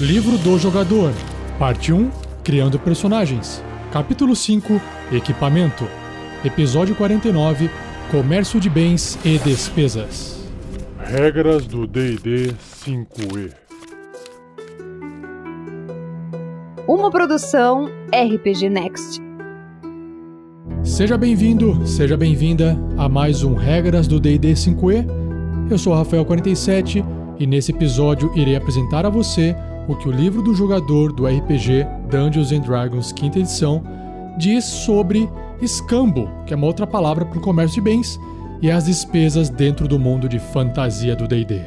Livro do Jogador, Parte 1 Criando Personagens, Capítulo 5 Equipamento, Episódio 49 Comércio de Bens e Despesas. Regras do DD 5E. Uma produção RPG Next. Seja bem-vindo, seja bem-vinda a mais um Regras do DD 5E. Eu sou o Rafael47 e nesse episódio irei apresentar a você o que o livro do jogador do RPG Dungeons and Dragons quinta edição diz sobre escambo, que é uma outra palavra para o comércio de bens, e as despesas dentro do mundo de fantasia do D&D.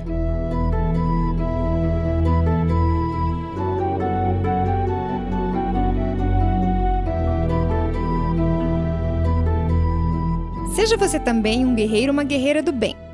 Seja você também um guerreiro ou uma guerreira do bem.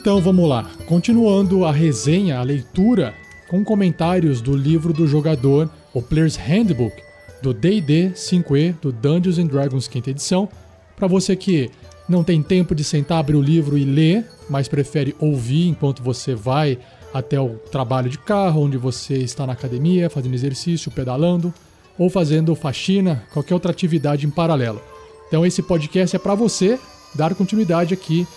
Então vamos lá, continuando a resenha, a leitura, com comentários do livro do jogador, o Player's Handbook, do D&D 5e, do Dungeons and Dragons quinta edição, para você que não tem tempo de sentar, abrir o livro e ler, mas prefere ouvir enquanto você vai até o trabalho de carro, onde você está na academia, fazendo exercício, pedalando, ou fazendo faxina, qualquer outra atividade em paralelo. Então esse podcast é para você dar continuidade aqui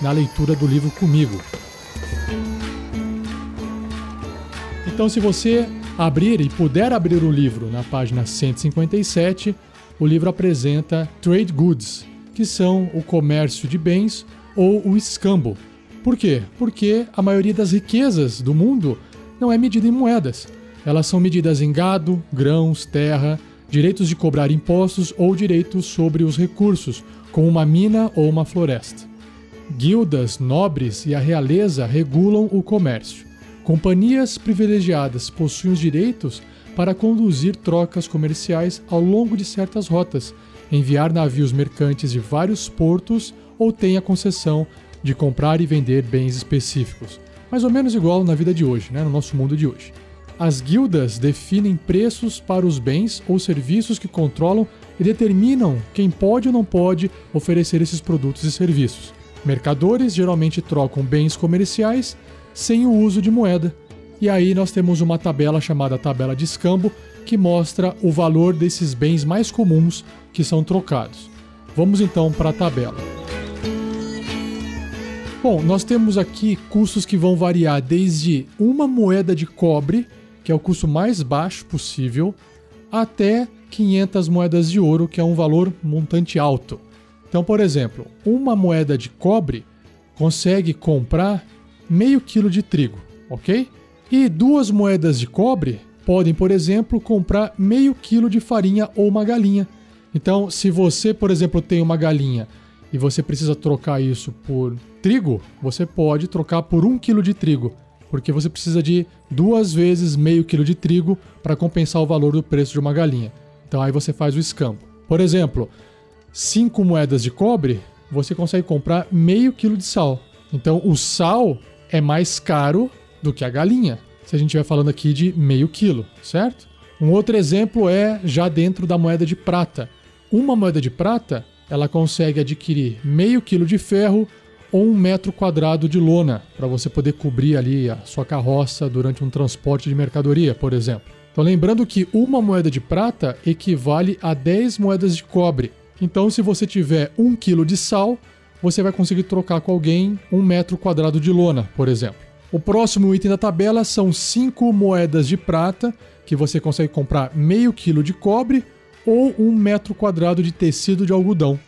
na leitura do livro comigo. Então, se você abrir e puder abrir o livro na página 157, o livro apresenta trade goods, que são o comércio de bens ou o escambo. Por quê? Porque a maioria das riquezas do mundo não é medida em moedas. Elas são medidas em gado, grãos, terra, direitos de cobrar impostos ou direitos sobre os recursos, como uma mina ou uma floresta. Guildas, nobres e a realeza regulam o comércio. Companhias privilegiadas possuem os direitos para conduzir trocas comerciais ao longo de certas rotas, enviar navios mercantes de vários portos ou têm a concessão de comprar e vender bens específicos. Mais ou menos igual na vida de hoje, né? no nosso mundo de hoje. As guildas definem preços para os bens ou serviços que controlam e determinam quem pode ou não pode oferecer esses produtos e serviços. Mercadores geralmente trocam bens comerciais sem o uso de moeda. E aí nós temos uma tabela chamada tabela de escambo que mostra o valor desses bens mais comuns que são trocados. Vamos então para a tabela. Bom, nós temos aqui custos que vão variar desde uma moeda de cobre, que é o custo mais baixo possível, até 500 moedas de ouro, que é um valor montante alto. Então, por exemplo, uma moeda de cobre consegue comprar meio quilo de trigo, ok? E duas moedas de cobre podem, por exemplo, comprar meio quilo de farinha ou uma galinha. Então, se você, por exemplo, tem uma galinha e você precisa trocar isso por trigo, você pode trocar por um quilo de trigo, porque você precisa de duas vezes meio quilo de trigo para compensar o valor do preço de uma galinha. Então aí você faz o escambo. Por exemplo, 5 moedas de cobre, você consegue comprar meio quilo de sal. Então o sal é mais caro do que a galinha, se a gente estiver falando aqui de meio quilo, certo? Um outro exemplo é já dentro da moeda de prata. Uma moeda de prata, ela consegue adquirir meio quilo de ferro ou um metro quadrado de lona para você poder cobrir ali a sua carroça durante um transporte de mercadoria, por exemplo. Então lembrando que uma moeda de prata equivale a 10 moedas de cobre. Então, se você tiver um quilo de sal, você vai conseguir trocar com alguém um metro quadrado de lona, por exemplo. O próximo item da tabela são cinco moedas de prata, que você consegue comprar meio quilo de cobre ou um metro quadrado de tecido de algodão.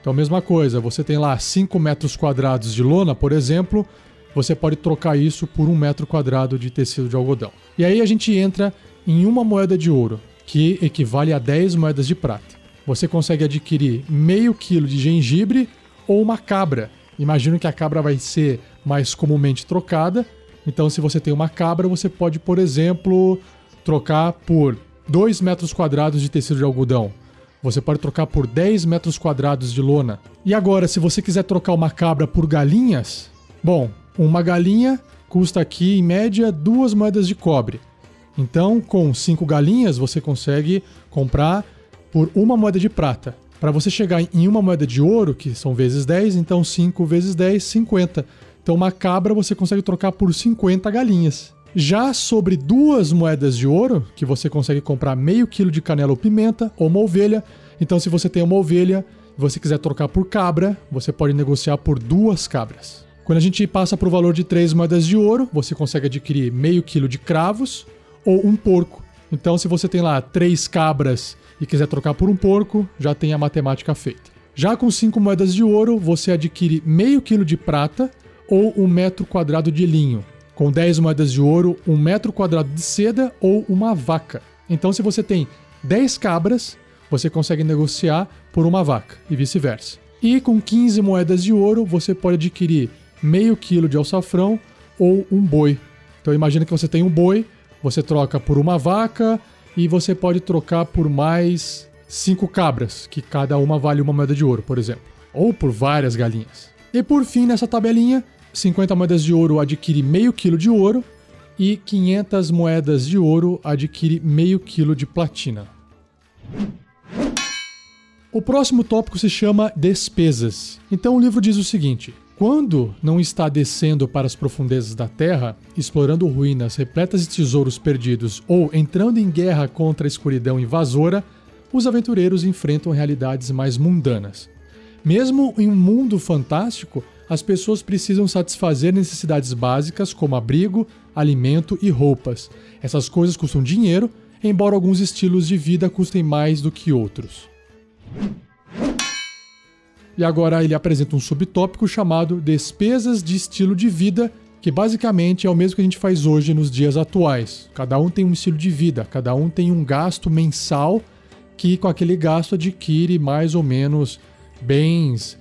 Então, mesma coisa, você tem lá 5 metros quadrados de lona, por exemplo, você pode trocar isso por um metro quadrado de tecido de algodão. E aí a gente entra em uma moeda de ouro, que equivale a 10 moedas de prata você consegue adquirir meio quilo de gengibre ou uma cabra. Imagino que a cabra vai ser mais comumente trocada. Então, se você tem uma cabra, você pode, por exemplo, trocar por 2 metros quadrados de tecido de algodão. Você pode trocar por 10 metros quadrados de lona. E agora, se você quiser trocar uma cabra por galinhas, bom, uma galinha custa aqui em média duas moedas de cobre. Então, com cinco galinhas, você consegue comprar por uma moeda de prata. Para você chegar em uma moeda de ouro, que são vezes 10, então 5 vezes 10, 50. Então, uma cabra você consegue trocar por 50 galinhas. Já sobre duas moedas de ouro, que você consegue comprar meio quilo de canela ou pimenta, ou uma ovelha. Então, se você tem uma ovelha e você quiser trocar por cabra, você pode negociar por duas cabras. Quando a gente passa para o valor de três moedas de ouro, você consegue adquirir meio quilo de cravos ou um porco. Então, se você tem lá três cabras e quiser trocar por um porco, já tem a matemática feita. Já com cinco moedas de ouro, você adquire meio quilo de prata ou um metro quadrado de linho. Com 10 moedas de ouro, um metro quadrado de seda ou uma vaca. Então, se você tem 10 cabras, você consegue negociar por uma vaca e vice-versa. E com 15 moedas de ouro, você pode adquirir meio quilo de alçafrão ou um boi. Então, imagina que você tem um boi, você troca por uma vaca e você pode trocar por mais cinco cabras, que cada uma vale uma moeda de ouro, por exemplo, ou por várias galinhas. E por fim, nessa tabelinha, 50 moedas de ouro adquire meio quilo de ouro e 500 moedas de ouro adquire meio quilo de platina. O próximo tópico se chama despesas. Então o livro diz o seguinte: quando não está descendo para as profundezas da terra, explorando ruínas repletas de tesouros perdidos ou entrando em guerra contra a escuridão invasora, os aventureiros enfrentam realidades mais mundanas. Mesmo em um mundo fantástico, as pessoas precisam satisfazer necessidades básicas como abrigo, alimento e roupas. Essas coisas custam dinheiro, embora alguns estilos de vida custem mais do que outros. E agora ele apresenta um subtópico chamado Despesas de estilo de vida, que basicamente é o mesmo que a gente faz hoje nos dias atuais. Cada um tem um estilo de vida, cada um tem um gasto mensal que com aquele gasto adquire mais ou menos bens,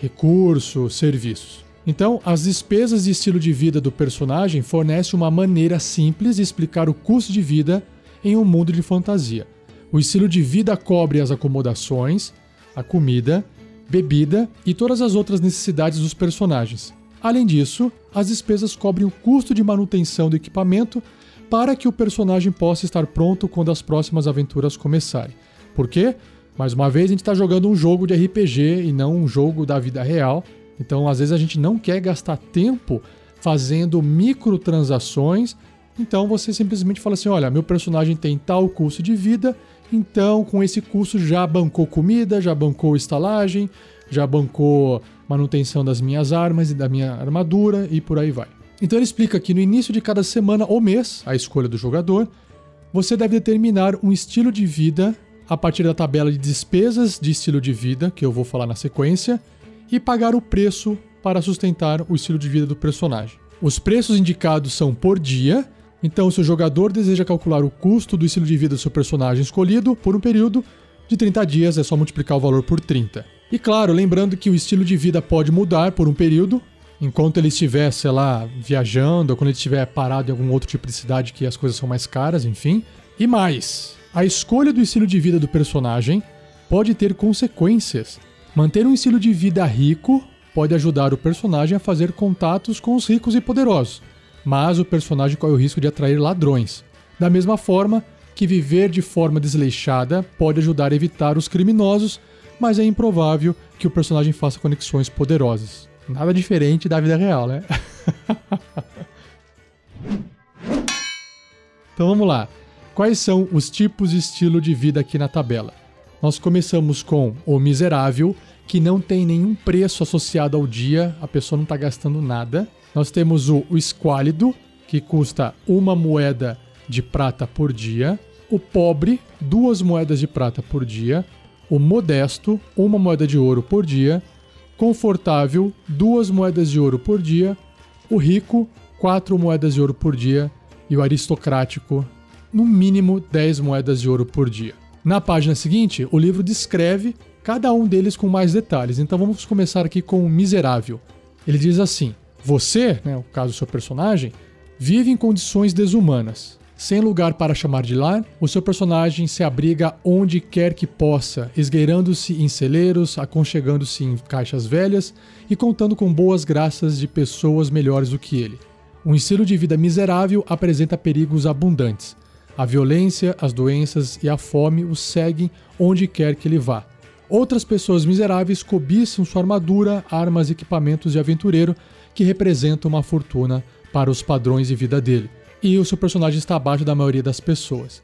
recursos, serviços. Então, as despesas de estilo de vida do personagem fornecem uma maneira simples de explicar o custo de vida em um mundo de fantasia. O estilo de vida cobre as acomodações, a comida, bebida e todas as outras necessidades dos personagens. Além disso, as despesas cobrem o custo de manutenção do equipamento para que o personagem possa estar pronto quando as próximas aventuras começarem. Por quê? Mais uma vez, a gente está jogando um jogo de RPG e não um jogo da vida real. Então, às vezes, a gente não quer gastar tempo fazendo microtransações. Então, você simplesmente fala assim: olha, meu personagem tem tal custo de vida, então com esse custo já bancou comida, já bancou estalagem, já bancou manutenção das minhas armas e da minha armadura e por aí vai. Então ele explica que no início de cada semana ou mês, a escolha do jogador, você deve determinar um estilo de vida a partir da tabela de despesas de estilo de vida, que eu vou falar na sequência, e pagar o preço para sustentar o estilo de vida do personagem. Os preços indicados são por dia, então se o jogador deseja calcular o custo do estilo de vida do seu personagem escolhido por um período de 30 dias, é só multiplicar o valor por 30. E claro, lembrando que o estilo de vida pode mudar por um período, enquanto ele estiver, sei lá, viajando, ou quando ele estiver parado em algum outro tipo de cidade que as coisas são mais caras, enfim. E mais, a escolha do estilo de vida do personagem pode ter consequências. Manter um estilo de vida rico pode ajudar o personagem a fazer contatos com os ricos e poderosos, mas o personagem corre o risco de atrair ladrões. Da mesma forma que viver de forma desleixada pode ajudar a evitar os criminosos, mas é improvável que o personagem faça conexões poderosas. Nada diferente da vida real, né? então vamos lá. Quais são os tipos de estilo de vida aqui na tabela? Nós começamos com o miserável, que não tem nenhum preço associado ao dia, a pessoa não está gastando nada. Nós temos o, o esquálido, que custa uma moeda de prata por dia. O pobre, duas moedas de prata por dia. O modesto, uma moeda de ouro por dia. Confortável, duas moedas de ouro por dia. O rico, quatro moedas de ouro por dia. E o aristocrático, no mínimo 10 moedas de ouro por dia. Na página seguinte, o livro descreve cada um deles com mais detalhes. Então vamos começar aqui com o miserável. Ele diz assim: Você, né, o caso do seu personagem, vive em condições desumanas. Sem lugar para chamar de lar, o seu personagem se abriga onde quer que possa, esgueirando-se em celeiros, aconchegando-se em caixas velhas e contando com boas graças de pessoas melhores do que ele. Um estilo de vida miserável apresenta perigos abundantes. A violência, as doenças e a fome o seguem onde quer que ele vá. Outras pessoas miseráveis cobiçam sua armadura, armas e equipamentos de aventureiro que representam uma fortuna para os padrões de vida dele e o seu personagem está abaixo da maioria das pessoas.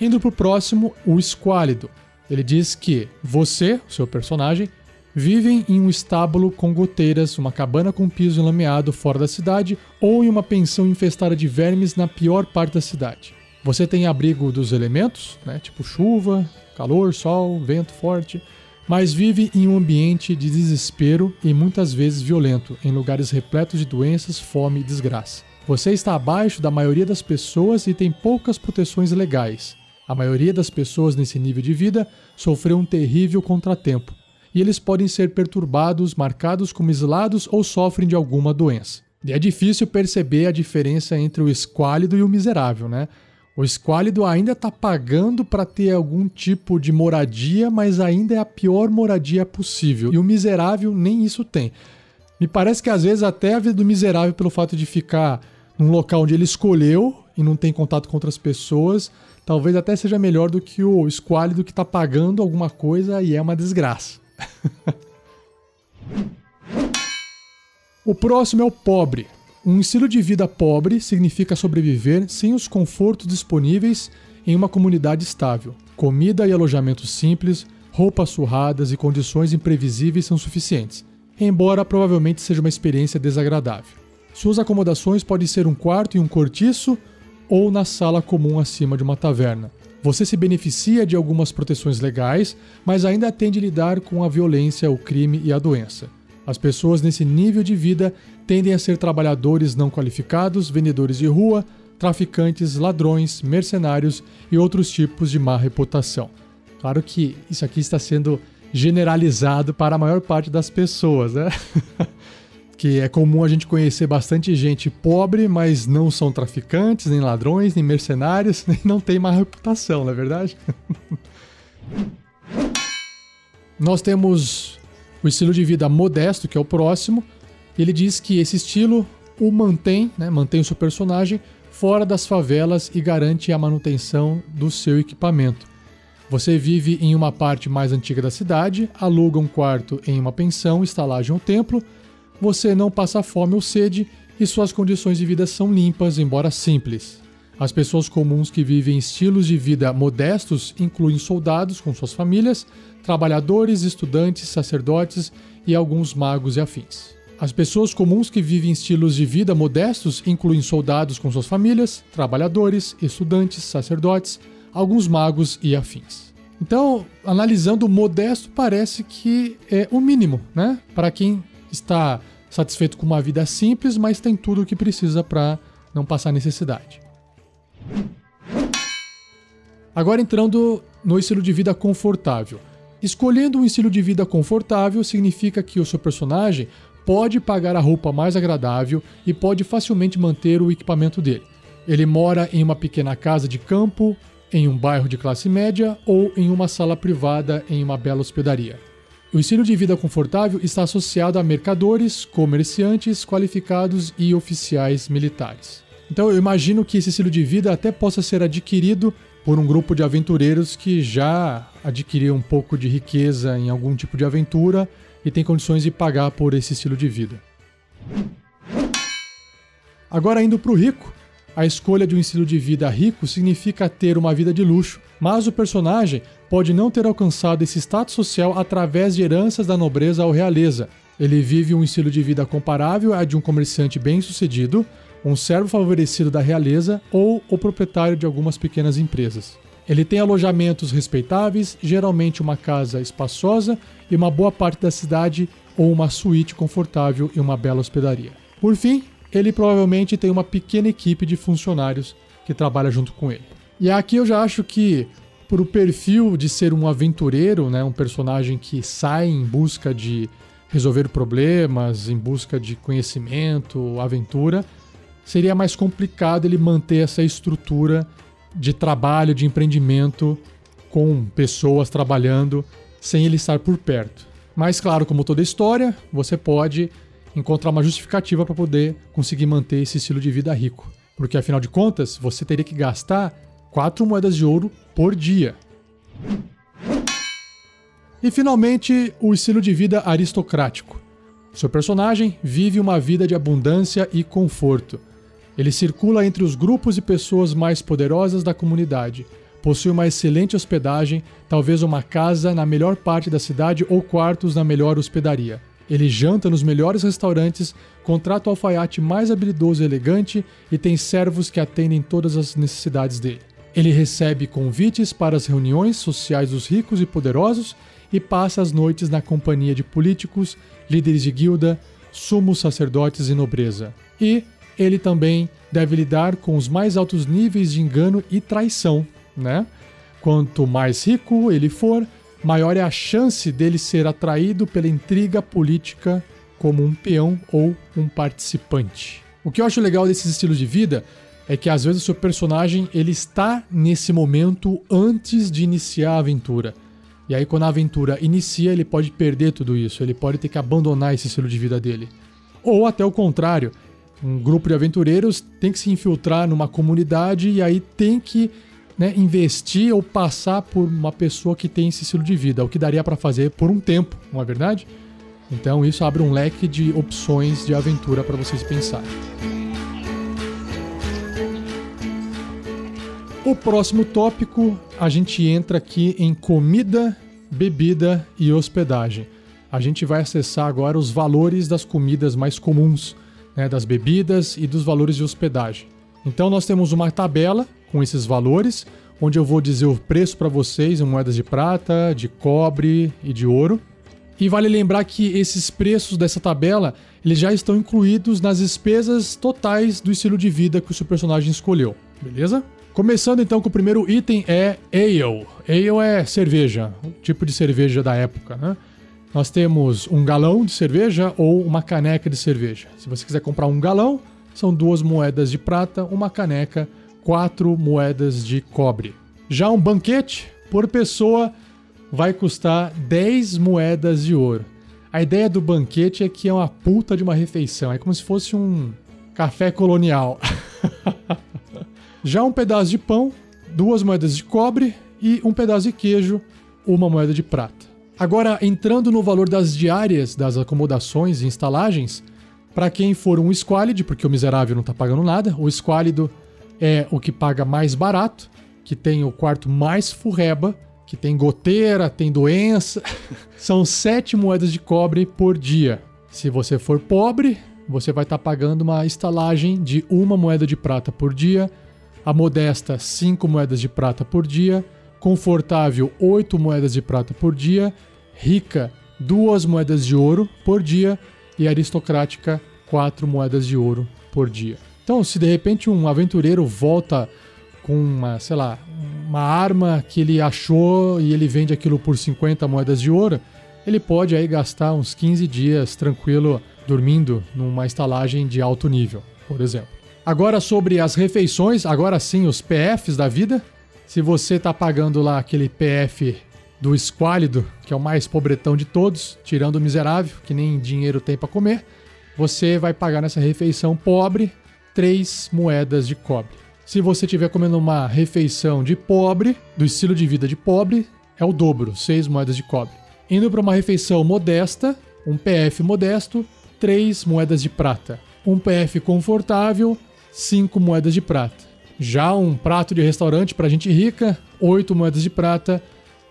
Indo pro próximo, o Esquálido. Ele diz que você, o seu personagem, vivem em um estábulo com goteiras, uma cabana com piso enlameado fora da cidade ou em uma pensão infestada de vermes na pior parte da cidade. Você tem abrigo dos elementos, né, tipo chuva, calor, sol, vento forte, mas vive em um ambiente de desespero e muitas vezes violento, em lugares repletos de doenças, fome e desgraça. Você está abaixo da maioria das pessoas e tem poucas proteções legais. A maioria das pessoas nesse nível de vida sofreu um terrível contratempo, e eles podem ser perturbados, marcados como isolados ou sofrem de alguma doença. E é difícil perceber a diferença entre o esquálido e o miserável, né? O esquálido ainda está pagando para ter algum tipo de moradia, mas ainda é a pior moradia possível. E o miserável nem isso tem. Me parece que às vezes até a vida do miserável, pelo fato de ficar num local onde ele escolheu e não tem contato com outras pessoas, talvez até seja melhor do que o esquálido que está pagando alguma coisa e é uma desgraça. o próximo é o pobre. Um estilo de vida pobre significa sobreviver sem os confortos disponíveis em uma comunidade estável. Comida e alojamento simples, roupas surradas e condições imprevisíveis são suficientes, embora provavelmente seja uma experiência desagradável. Suas acomodações podem ser um quarto e um cortiço ou na sala comum acima de uma taverna. Você se beneficia de algumas proteções legais, mas ainda tem de lidar com a violência, o crime e a doença. As pessoas nesse nível de vida tendem a ser trabalhadores não qualificados, vendedores de rua, traficantes, ladrões, mercenários e outros tipos de má reputação. Claro que isso aqui está sendo generalizado para a maior parte das pessoas, né? que é comum a gente conhecer bastante gente pobre, mas não são traficantes, nem ladrões, nem mercenários, nem não tem má reputação, não é verdade? Nós temos o estilo de vida modesto, que é o próximo, ele diz que esse estilo o mantém, né, mantém o seu personagem fora das favelas e garante a manutenção do seu equipamento. Você vive em uma parte mais antiga da cidade, aluga um quarto em uma pensão, estalagem ou templo, você não passa fome ou sede e suas condições de vida são limpas, embora simples. As pessoas comuns que vivem estilos de vida modestos incluem soldados com suas famílias, trabalhadores, estudantes, sacerdotes e alguns magos e afins. As pessoas comuns que vivem estilos de vida modestos incluem soldados com suas famílias, trabalhadores, estudantes, sacerdotes, alguns magos e afins. Então, analisando o modesto, parece que é o mínimo, né? Para quem está satisfeito com uma vida simples, mas tem tudo o que precisa para não passar necessidade. Agora entrando no estilo de vida confortável. Escolhendo um estilo de vida confortável significa que o seu personagem pode pagar a roupa mais agradável e pode facilmente manter o equipamento dele. Ele mora em uma pequena casa de campo, em um bairro de classe média ou em uma sala privada em uma bela hospedaria. O estilo de vida confortável está associado a mercadores, comerciantes qualificados e oficiais militares. Então eu imagino que esse estilo de vida até possa ser adquirido por um grupo de aventureiros que já adquiriu um pouco de riqueza em algum tipo de aventura e tem condições de pagar por esse estilo de vida. Agora, indo para o rico, a escolha de um estilo de vida rico significa ter uma vida de luxo, mas o personagem pode não ter alcançado esse status social através de heranças da nobreza ou realeza. Ele vive um estilo de vida comparável a de um comerciante bem-sucedido, um servo favorecido da realeza ou o proprietário de algumas pequenas empresas. Ele tem alojamentos respeitáveis, geralmente uma casa espaçosa e uma boa parte da cidade ou uma suíte confortável e uma bela hospedaria. Por fim, ele provavelmente tem uma pequena equipe de funcionários que trabalha junto com ele. E aqui eu já acho que por o perfil de ser um aventureiro, né, um personagem que sai em busca de resolver problemas, em busca de conhecimento, aventura, seria mais complicado ele manter essa estrutura de trabalho, de empreendimento com pessoas trabalhando sem ele estar por perto. Mas, claro, como toda história, você pode encontrar uma justificativa para poder conseguir manter esse estilo de vida rico. Porque, afinal de contas, você teria que gastar quatro moedas de ouro por dia. E, finalmente, o estilo de vida aristocrático. Seu personagem vive uma vida de abundância e conforto. Ele circula entre os grupos e pessoas mais poderosas da comunidade. Possui uma excelente hospedagem, talvez uma casa na melhor parte da cidade ou quartos na melhor hospedaria. Ele janta nos melhores restaurantes, contrata o alfaiate mais habilidoso e elegante e tem servos que atendem todas as necessidades dele. Ele recebe convites para as reuniões sociais dos ricos e poderosos e passa as noites na companhia de políticos, líderes de guilda, sumos sacerdotes e nobreza. E ele também deve lidar com os mais altos níveis de engano e traição, né? Quanto mais rico ele for, maior é a chance dele ser atraído pela intriga política como um peão ou um participante. O que eu acho legal desses estilos de vida é que às vezes o seu personagem ele está nesse momento antes de iniciar a aventura. E aí quando a aventura inicia, ele pode perder tudo isso, ele pode ter que abandonar esse estilo de vida dele. Ou até o contrário, um grupo de aventureiros tem que se infiltrar numa comunidade e aí tem que né, investir ou passar por uma pessoa que tem esse estilo de vida, o que daria para fazer por um tempo, não é verdade? Então isso abre um leque de opções de aventura para vocês pensarem. O próximo tópico, a gente entra aqui em comida, bebida e hospedagem. A gente vai acessar agora os valores das comidas mais comuns, né, das bebidas e dos valores de hospedagem. Então nós temos uma tabela com esses valores, onde eu vou dizer o preço para vocês em moedas de prata, de cobre e de ouro. E vale lembrar que esses preços dessa tabela eles já estão incluídos nas despesas totais do estilo de vida que o seu personagem escolheu, beleza? Começando então com o primeiro item é ale. Ale é cerveja, o tipo de cerveja da época, né? Nós temos um galão de cerveja ou uma caneca de cerveja. Se você quiser comprar um galão, são duas moedas de prata, uma caneca, quatro moedas de cobre. Já um banquete por pessoa vai custar 10 moedas de ouro. A ideia do banquete é que é uma puta de uma refeição, é como se fosse um café colonial. Já um pedaço de pão, duas moedas de cobre e um pedaço de queijo, uma moeda de prata. Agora, entrando no valor das diárias das acomodações e instalagens, para quem for um esquálide, porque o miserável não está pagando nada, o esquálido é o que paga mais barato, que tem o quarto mais furreba, que tem goteira, tem doença. São sete moedas de cobre por dia. Se você for pobre, você vai estar tá pagando uma estalagem de uma moeda de prata por dia a modesta 5 moedas de prata por dia, confortável 8 moedas de prata por dia, rica 2 moedas de ouro por dia e aristocrática 4 moedas de ouro por dia. Então, se de repente um aventureiro volta com uma, sei lá, uma arma que ele achou e ele vende aquilo por 50 moedas de ouro, ele pode aí gastar uns 15 dias tranquilo dormindo numa estalagem de alto nível, por exemplo. Agora sobre as refeições, agora sim os PFs da vida. Se você está pagando lá aquele PF do esquálido, que é o mais pobretão de todos, tirando o miserável, que nem dinheiro tem para comer, você vai pagar nessa refeição pobre três moedas de cobre. Se você estiver comendo uma refeição de pobre, do estilo de vida de pobre, é o dobro, seis moedas de cobre. Indo para uma refeição modesta, um PF modesto, três moedas de prata. Um PF confortável, 5 moedas de prata. Já um prato de restaurante para gente rica, 8 moedas de prata.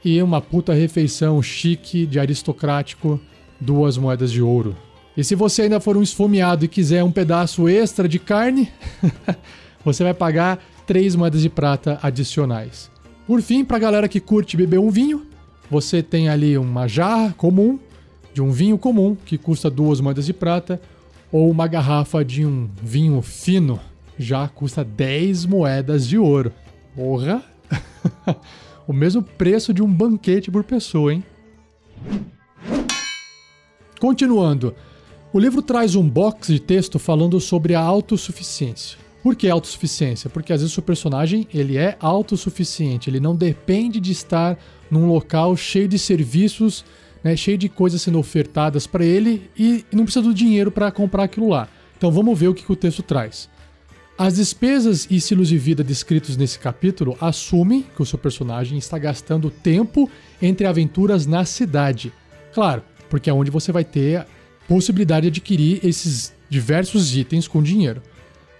E uma puta refeição chique de aristocrático, 2 moedas de ouro. E se você ainda for um esfomeado e quiser um pedaço extra de carne, você vai pagar 3 moedas de prata adicionais. Por fim, para a galera que curte beber um vinho, você tem ali uma jarra comum de um vinho comum que custa 2 moedas de prata ou uma garrafa de um vinho fino já custa 10 moedas de ouro. Porra! o mesmo preço de um banquete por pessoa, hein? Continuando. O livro traz um box de texto falando sobre a autossuficiência. Por que autossuficiência? Porque às vezes o personagem ele é autossuficiente, ele não depende de estar num local cheio de serviços, né, cheio de coisas sendo ofertadas para ele e não precisa do dinheiro para comprar aquilo lá. Então vamos ver o que, que o texto traz. As despesas e estilos de vida descritos nesse capítulo assumem que o seu personagem está gastando tempo entre aventuras na cidade. Claro, porque é onde você vai ter a possibilidade de adquirir esses diversos itens com dinheiro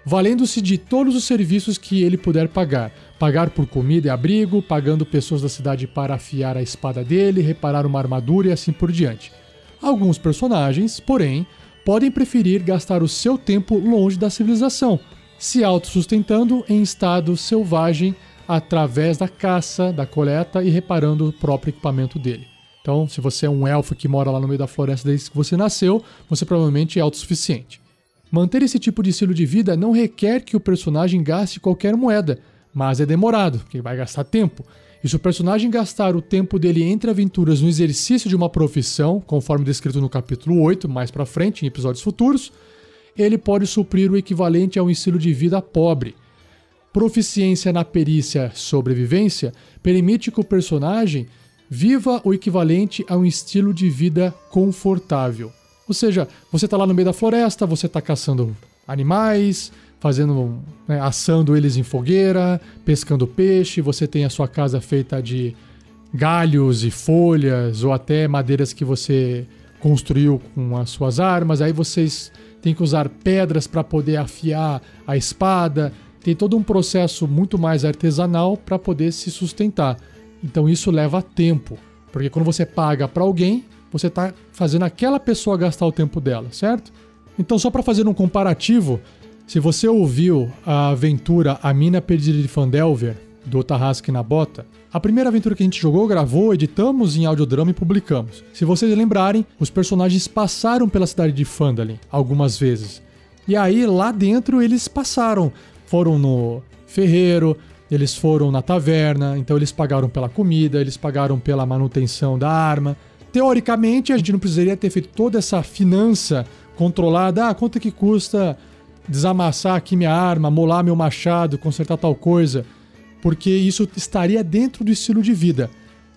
valendo-se de todos os serviços que ele puder pagar. Pagar por comida e abrigo, pagando pessoas da cidade para afiar a espada dele, reparar uma armadura e assim por diante. Alguns personagens, porém, podem preferir gastar o seu tempo longe da civilização, se autossustentando em estado selvagem através da caça, da coleta e reparando o próprio equipamento dele. Então, se você é um elfo que mora lá no meio da floresta desde que você nasceu, você provavelmente é autossuficiente. Manter esse tipo de estilo de vida não requer que o personagem gaste qualquer moeda, mas é demorado, porque vai gastar tempo. E se o personagem gastar o tempo dele entre aventuras no exercício de uma profissão, conforme descrito no capítulo 8, mais para frente, em episódios futuros, ele pode suprir o equivalente a um estilo de vida pobre. Proficiência na perícia sobrevivência permite que o personagem viva o equivalente a um estilo de vida confortável. Ou seja, você está lá no meio da floresta, você está caçando animais, fazendo, né, assando eles em fogueira, pescando peixe, você tem a sua casa feita de galhos e folhas ou até madeiras que você construiu com as suas armas. Aí vocês têm que usar pedras para poder afiar a espada. Tem todo um processo muito mais artesanal para poder se sustentar. Então isso leva tempo, porque quando você paga para alguém, você está fazendo aquela pessoa gastar o tempo dela, certo? Então, só para fazer um comparativo, se você ouviu a aventura A Mina Perdida de Fandelver, do Tarrasque na Bota, a primeira aventura que a gente jogou, gravou, editamos em audiodrama e publicamos. Se vocês lembrarem, os personagens passaram pela cidade de Fandalin algumas vezes. E aí, lá dentro, eles passaram. Foram no ferreiro, eles foram na taverna, então eles pagaram pela comida, eles pagaram pela manutenção da arma. Teoricamente, a gente não precisaria ter feito toda essa finança controlada. Ah, quanto que custa desamassar aqui minha arma, molar meu machado, consertar tal coisa? Porque isso estaria dentro do estilo de vida.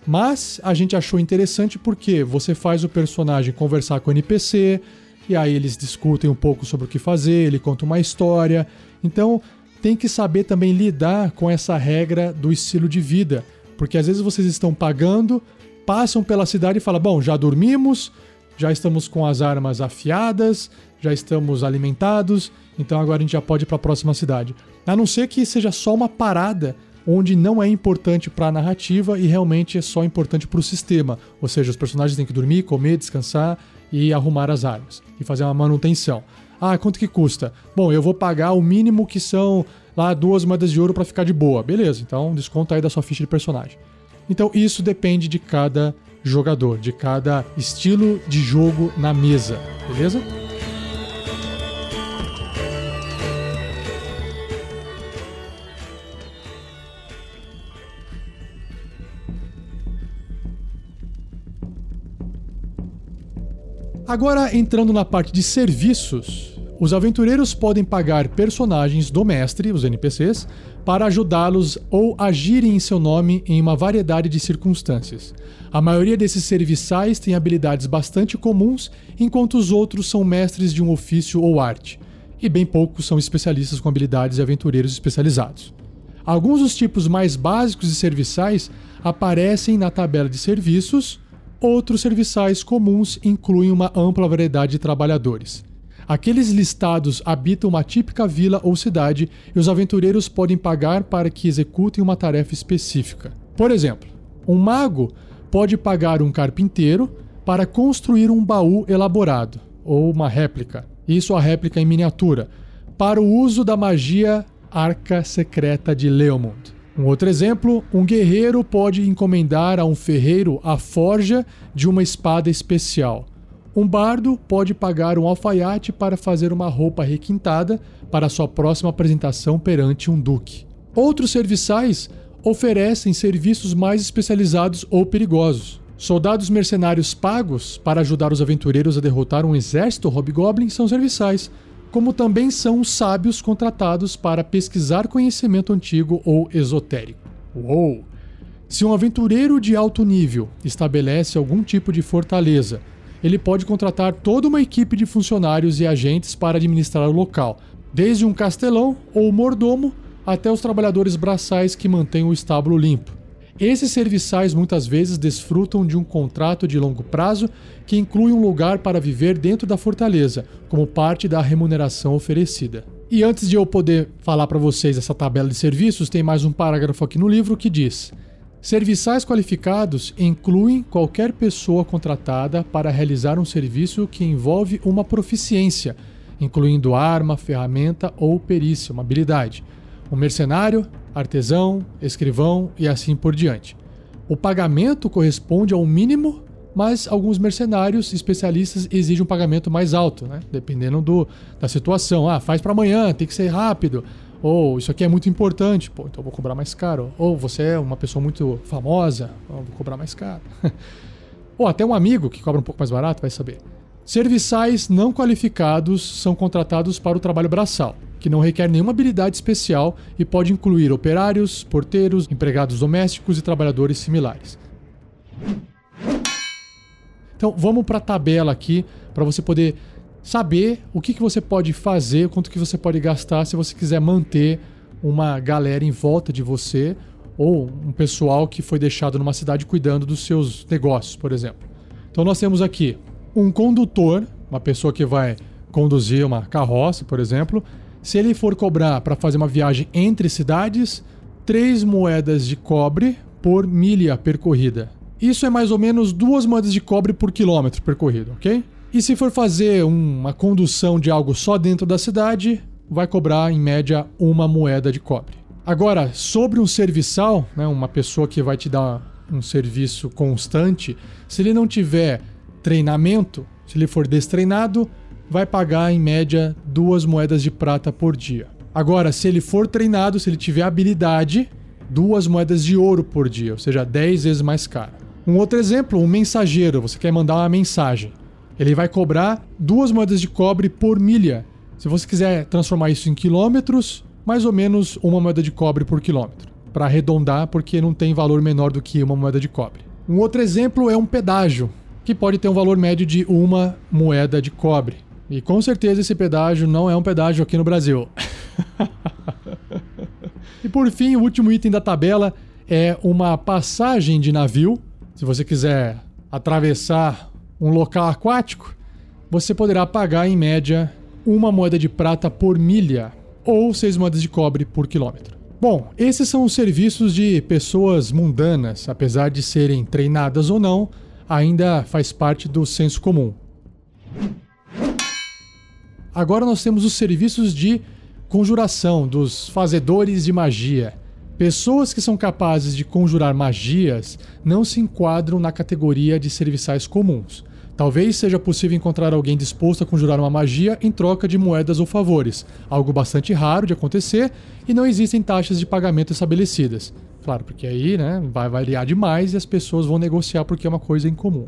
Mas a gente achou interessante porque você faz o personagem conversar com o NPC, e aí eles discutem um pouco sobre o que fazer, ele conta uma história. Então tem que saber também lidar com essa regra do estilo de vida. Porque às vezes vocês estão pagando passam pela cidade e falam: Bom, já dormimos, já estamos com as armas afiadas, já estamos alimentados, então agora a gente já pode ir para a próxima cidade. A não ser que seja só uma parada onde não é importante para a narrativa e realmente é só importante para o sistema. Ou seja, os personagens têm que dormir, comer, descansar e arrumar as armas e fazer uma manutenção. Ah, quanto que custa? Bom, eu vou pagar o mínimo que são lá duas moedas de ouro para ficar de boa. Beleza, então desconta aí da sua ficha de personagem. Então isso depende de cada jogador, de cada estilo de jogo na mesa, beleza? Agora entrando na parte de serviços, os aventureiros podem pagar personagens do mestre, os NPCs, para ajudá-los ou agirem em seu nome em uma variedade de circunstâncias. A maioria desses serviçais tem habilidades bastante comuns, enquanto os outros são mestres de um ofício ou arte, e bem poucos são especialistas com habilidades e aventureiros especializados. Alguns dos tipos mais básicos de serviçais aparecem na tabela de serviços, outros serviçais comuns incluem uma ampla variedade de trabalhadores. Aqueles listados habitam uma típica vila ou cidade e os aventureiros podem pagar para que executem uma tarefa específica. Por exemplo, um mago pode pagar um carpinteiro para construir um baú elaborado, ou uma réplica, isso a réplica em miniatura, para o uso da magia Arca Secreta de Leomund. Um outro exemplo, um guerreiro pode encomendar a um ferreiro a forja de uma espada especial. Um bardo pode pagar um alfaiate para fazer uma roupa requintada para sua próxima apresentação perante um duque. Outros serviçais oferecem serviços mais especializados ou perigosos. Soldados mercenários pagos para ajudar os aventureiros a derrotar um exército hobgoblin são serviçais, como também são os sábios contratados para pesquisar conhecimento antigo ou esotérico. Uou! Se um aventureiro de alto nível estabelece algum tipo de fortaleza, ele pode contratar toda uma equipe de funcionários e agentes para administrar o local, desde um castelão ou mordomo até os trabalhadores braçais que mantêm o estábulo limpo. Esses serviçais muitas vezes desfrutam de um contrato de longo prazo que inclui um lugar para viver dentro da fortaleza, como parte da remuneração oferecida. E antes de eu poder falar para vocês essa tabela de serviços, tem mais um parágrafo aqui no livro que diz: Serviçais qualificados incluem qualquer pessoa contratada para realizar um serviço que envolve uma proficiência, incluindo arma, ferramenta ou perícia, uma habilidade. Um mercenário, artesão, escrivão e assim por diante. O pagamento corresponde ao mínimo, mas alguns mercenários especialistas exigem um pagamento mais alto, né? dependendo do, da situação. Ah, faz para amanhã, tem que ser rápido. Ou isso aqui é muito importante, pô, então vou cobrar mais caro. Ou você é uma pessoa muito famosa, vou cobrar mais caro. Ou até um amigo que cobra um pouco mais barato, vai saber. Serviçais não qualificados são contratados para o trabalho braçal que não requer nenhuma habilidade especial e pode incluir operários, porteiros, empregados domésticos e trabalhadores similares. Então vamos para a tabela aqui para você poder saber o que, que você pode fazer, quanto que você pode gastar se você quiser manter uma galera em volta de você ou um pessoal que foi deixado numa cidade cuidando dos seus negócios, por exemplo. Então nós temos aqui um condutor, uma pessoa que vai conduzir uma carroça, por exemplo, se ele for cobrar para fazer uma viagem entre cidades, 3 moedas de cobre por milha percorrida. Isso é mais ou menos duas moedas de cobre por quilômetro percorrido, ok? E se for fazer uma condução de algo só dentro da cidade, vai cobrar em média uma moeda de cobre. Agora, sobre um serviçal, né, uma pessoa que vai te dar um serviço constante, se ele não tiver treinamento, se ele for destreinado, vai pagar em média duas moedas de prata por dia. Agora, se ele for treinado, se ele tiver habilidade, duas moedas de ouro por dia, ou seja, 10 vezes mais caro. Um outro exemplo, um mensageiro, você quer mandar uma mensagem. Ele vai cobrar duas moedas de cobre por milha. Se você quiser transformar isso em quilômetros, mais ou menos uma moeda de cobre por quilômetro. Para arredondar, porque não tem valor menor do que uma moeda de cobre. Um outro exemplo é um pedágio, que pode ter um valor médio de uma moeda de cobre. E com certeza esse pedágio não é um pedágio aqui no Brasil. e por fim, o último item da tabela é uma passagem de navio. Se você quiser atravessar um local aquático, você poderá pagar em média uma moeda de prata por milha ou seis moedas de cobre por quilômetro. Bom, esses são os serviços de pessoas mundanas, apesar de serem treinadas ou não, ainda faz parte do senso comum. Agora nós temos os serviços de conjuração dos fazedores de magia. Pessoas que são capazes de conjurar magias não se enquadram na categoria de serviçais comuns. Talvez seja possível encontrar alguém disposto a conjurar uma magia em troca de moedas ou favores, algo bastante raro de acontecer e não existem taxas de pagamento estabelecidas. Claro, porque aí né, vai variar demais e as pessoas vão negociar porque é uma coisa incomum.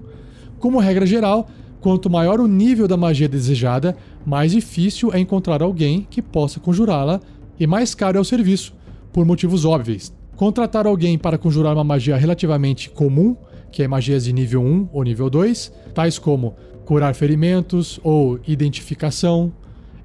Como regra geral, Quanto maior o nível da magia desejada, mais difícil é encontrar alguém que possa conjurá-la e mais caro é o serviço, por motivos óbvios. Contratar alguém para conjurar uma magia relativamente comum, que é magias de nível 1 ou nível 2, tais como curar ferimentos ou identificação,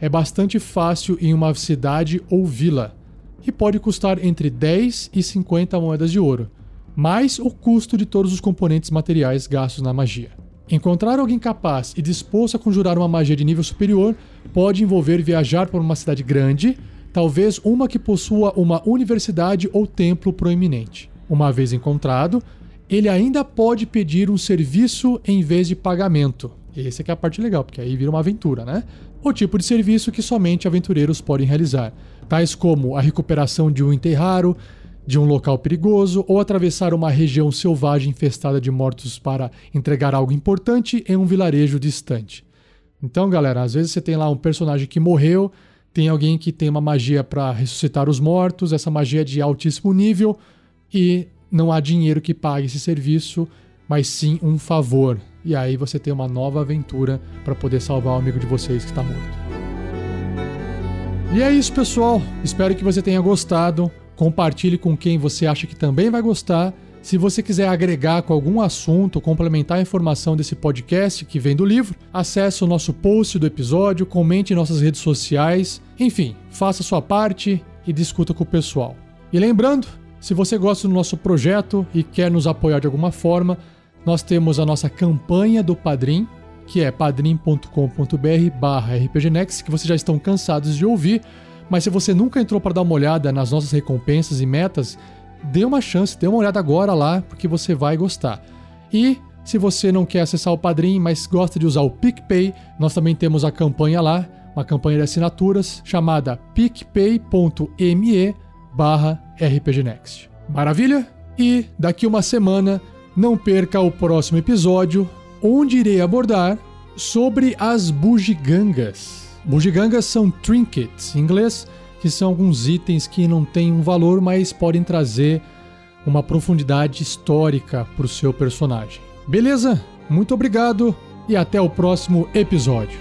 é bastante fácil em uma cidade ou vila e pode custar entre 10 e 50 moedas de ouro, mais o custo de todos os componentes materiais gastos na magia. Encontrar alguém capaz e disposto a conjurar uma magia de nível superior pode envolver viajar para uma cidade grande, talvez uma que possua uma universidade ou templo proeminente. Uma vez encontrado, ele ainda pode pedir um serviço em vez de pagamento. Essa é a parte legal, porque aí vira uma aventura, né? O tipo de serviço que somente aventureiros podem realizar, tais como a recuperação de um enterraro, de um local perigoso ou atravessar uma região selvagem infestada de mortos para entregar algo importante em um vilarejo distante. Então, galera, às vezes você tem lá um personagem que morreu, tem alguém que tem uma magia para ressuscitar os mortos, essa magia é de altíssimo nível e não há dinheiro que pague esse serviço. Mas sim um favor. E aí você tem uma nova aventura para poder salvar o amigo de vocês que está morto. E é isso, pessoal. Espero que você tenha gostado. Compartilhe com quem você acha que também vai gostar. Se você quiser agregar com algum assunto, complementar a informação desse podcast que vem do livro, acesse o nosso post do episódio, comente em nossas redes sociais, enfim, faça sua parte e discuta com o pessoal. E lembrando, se você gosta do nosso projeto e quer nos apoiar de alguma forma, nós temos a nossa campanha do Padrim, que é padrim.com.br barra rpgnext, que vocês já estão cansados de ouvir, mas se você nunca entrou para dar uma olhada nas nossas recompensas e metas, dê uma chance, dê uma olhada agora lá, porque você vai gostar. E se você não quer acessar o Padrim, mas gosta de usar o PicPay, nós também temos a campanha lá, uma campanha de assinaturas chamada picpay.me barra rpgnext. Maravilha? E daqui uma semana, não perca o próximo episódio, onde irei abordar sobre as bugigangas. Bugigangas são trinkets, em inglês, que são alguns itens que não têm um valor, mas podem trazer uma profundidade histórica para o seu personagem. Beleza? Muito obrigado e até o próximo episódio.